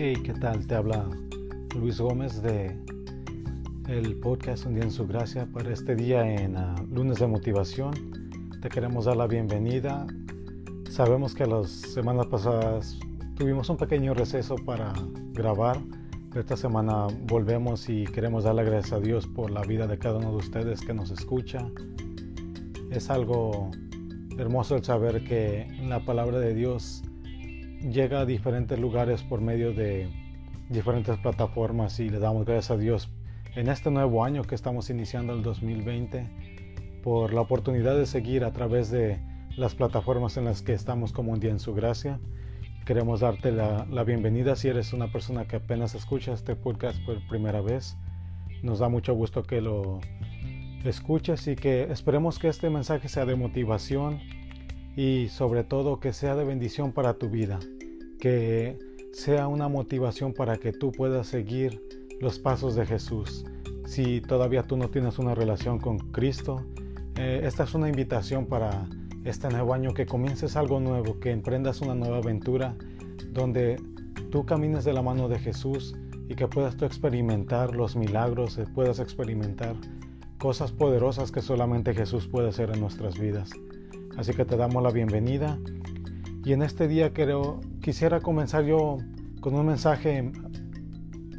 Hey, ¿qué tal? Te habla Luis Gómez de el podcast Un día en su gracia para este día en uh, lunes de motivación. Te queremos dar la bienvenida. Sabemos que las semanas pasadas tuvimos un pequeño receso para grabar. Esta semana volvemos y queremos darle gracias a Dios por la vida de cada uno de ustedes que nos escucha. Es algo hermoso el saber que la palabra de Dios llega a diferentes lugares por medio de diferentes plataformas y le damos gracias a Dios en este nuevo año que estamos iniciando el 2020 por la oportunidad de seguir a través de las plataformas en las que estamos como un día en su gracia. Queremos darte la, la bienvenida si eres una persona que apenas escucha este podcast por primera vez. Nos da mucho gusto que lo escuches y que esperemos que este mensaje sea de motivación y sobre todo que sea de bendición para tu vida, que sea una motivación para que tú puedas seguir los pasos de Jesús. Si todavía tú no tienes una relación con Cristo, eh, esta es una invitación para este nuevo año que comiences algo nuevo, que emprendas una nueva aventura donde tú camines de la mano de Jesús y que puedas tú experimentar los milagros, eh, puedas experimentar cosas poderosas que solamente Jesús puede hacer en nuestras vidas. Así que te damos la bienvenida. Y en este día quiero, quisiera comenzar yo con un mensaje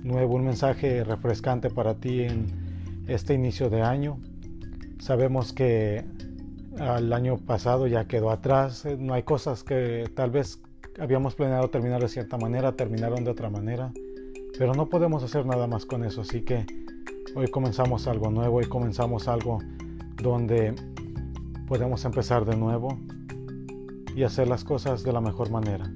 nuevo, un mensaje refrescante para ti en este inicio de año. Sabemos que el año pasado ya quedó atrás, eh, no hay cosas que tal vez habíamos planeado terminar de cierta manera, terminaron de otra manera, pero no podemos hacer nada más con eso, así que hoy comenzamos algo nuevo, hoy comenzamos algo donde podemos empezar de nuevo y hacer las cosas de la mejor manera.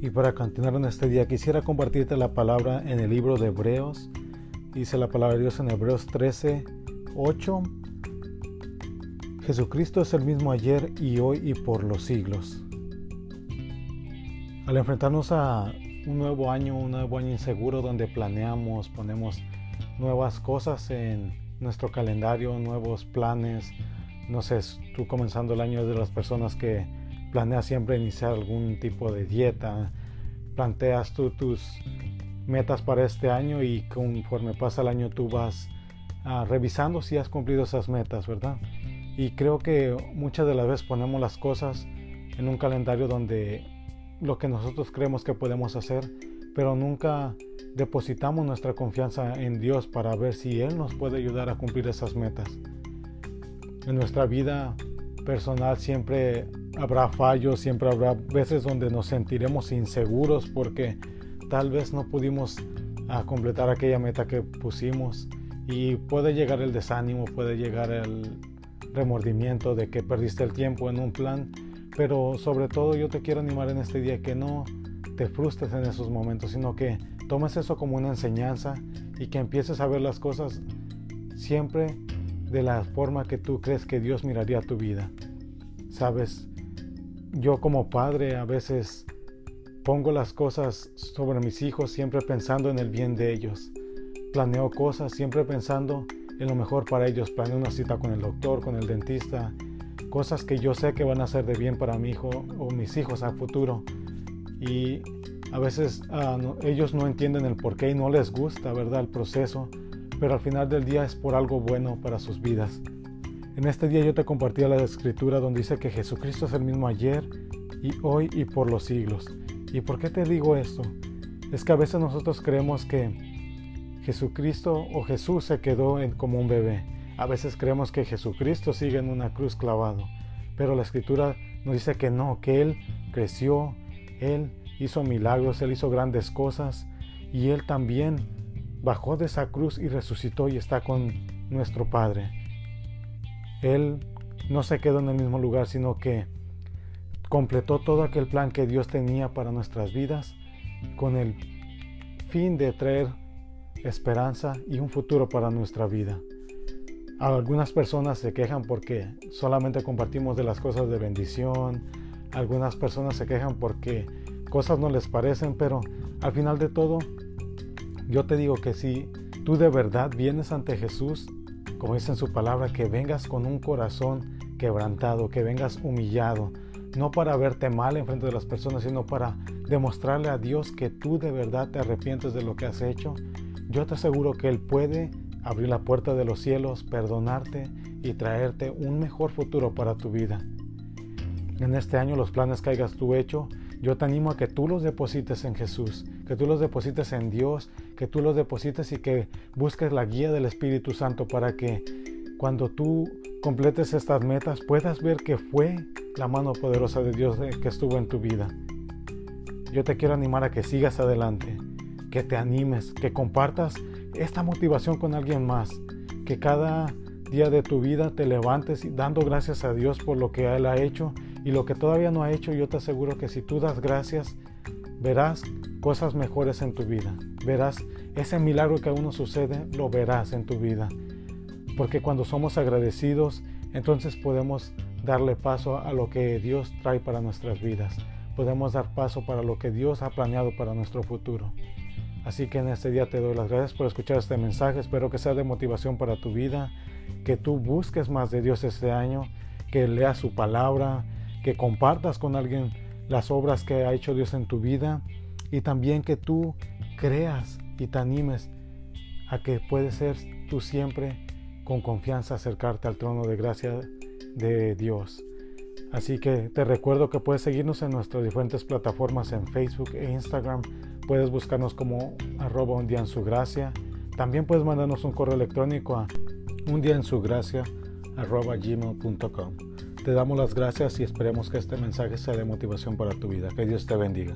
Y para continuar en este día quisiera compartirte la palabra en el libro de Hebreos. Dice la palabra de Dios en Hebreos 13, 8. Jesucristo es el mismo ayer y hoy y por los siglos. Al enfrentarnos a un nuevo año, un nuevo año inseguro donde planeamos, ponemos nuevas cosas en nuestro calendario, nuevos planes. No sé, tú comenzando el año de las personas que planeas siempre iniciar algún tipo de dieta, planteas tú tus metas para este año y conforme pasa el año tú vas ah, revisando si has cumplido esas metas, ¿verdad? Y creo que muchas de las veces ponemos las cosas en un calendario donde lo que nosotros creemos que podemos hacer, pero nunca depositamos nuestra confianza en Dios para ver si Él nos puede ayudar a cumplir esas metas. En nuestra vida personal siempre habrá fallos, siempre habrá veces donde nos sentiremos inseguros porque tal vez no pudimos a completar aquella meta que pusimos y puede llegar el desánimo, puede llegar el remordimiento de que perdiste el tiempo en un plan, pero sobre todo yo te quiero animar en este día que no te frustres en esos momentos, sino que tomes eso como una enseñanza y que empieces a ver las cosas siempre de la forma que tú crees que Dios miraría tu vida. Sabes, yo como padre a veces pongo las cosas sobre mis hijos siempre pensando en el bien de ellos. Planeo cosas siempre pensando en lo mejor para ellos. Planeo una cita con el doctor, con el dentista, cosas que yo sé que van a ser de bien para mi hijo o mis hijos a futuro. Y a veces ah, ellos no entienden el por qué y no les gusta, ¿verdad? El proceso, pero al final del día es por algo bueno para sus vidas. En este día yo te compartía la escritura donde dice que Jesucristo es el mismo ayer y hoy y por los siglos. ¿Y por qué te digo esto? Es que a veces nosotros creemos que Jesucristo o Jesús se quedó en, como un bebé. A veces creemos que Jesucristo sigue en una cruz clavado. Pero la escritura nos dice que no, que Él creció, Él hizo milagros, Él hizo grandes cosas y Él también bajó de esa cruz y resucitó y está con nuestro Padre. Él no se quedó en el mismo lugar, sino que completó todo aquel plan que Dios tenía para nuestras vidas con el fin de traer esperanza y un futuro para nuestra vida. Algunas personas se quejan porque solamente compartimos de las cosas de bendición, algunas personas se quejan porque cosas no les parecen, pero al final de todo, yo te digo que si tú de verdad vienes ante Jesús, como dice en su palabra, que vengas con un corazón quebrantado, que vengas humillado, no para verte mal en frente de las personas, sino para demostrarle a Dios que tú de verdad te arrepientes de lo que has hecho, yo te aseguro que Él puede abrir la puerta de los cielos, perdonarte y traerte un mejor futuro para tu vida. En este año los planes que hayas tú hecho, yo te animo a que tú los deposites en Jesús, que tú los deposites en Dios, que tú los deposites y que busques la guía del Espíritu Santo para que cuando tú completes estas metas puedas ver que fue la mano poderosa de Dios que estuvo en tu vida. Yo te quiero animar a que sigas adelante, que te animes, que compartas esta motivación con alguien más, que cada día de tu vida te levantes dando gracias a Dios por lo que Él ha hecho y lo que todavía no ha hecho, yo te aseguro que si tú das gracias, verás cosas mejores en tu vida. Verás ese milagro que aún no sucede, lo verás en tu vida. Porque cuando somos agradecidos, entonces podemos darle paso a lo que Dios trae para nuestras vidas. Podemos dar paso para lo que Dios ha planeado para nuestro futuro. Así que en este día te doy las gracias por escuchar este mensaje. Espero que sea de motivación para tu vida, que tú busques más de Dios este año, que leas su palabra, que compartas con alguien las obras que ha hecho Dios en tu vida y también que tú creas y te animes a que puedes ser tú siempre con confianza acercarte al trono de gracia de Dios. Así que te recuerdo que puedes seguirnos en nuestras diferentes plataformas en Facebook e Instagram. Puedes buscarnos como arroba un día en su gracia. También puedes mandarnos un correo electrónico a un día en su gracia arroba gmail.com. Te damos las gracias y esperemos que este mensaje sea de motivación para tu vida. Que Dios te bendiga.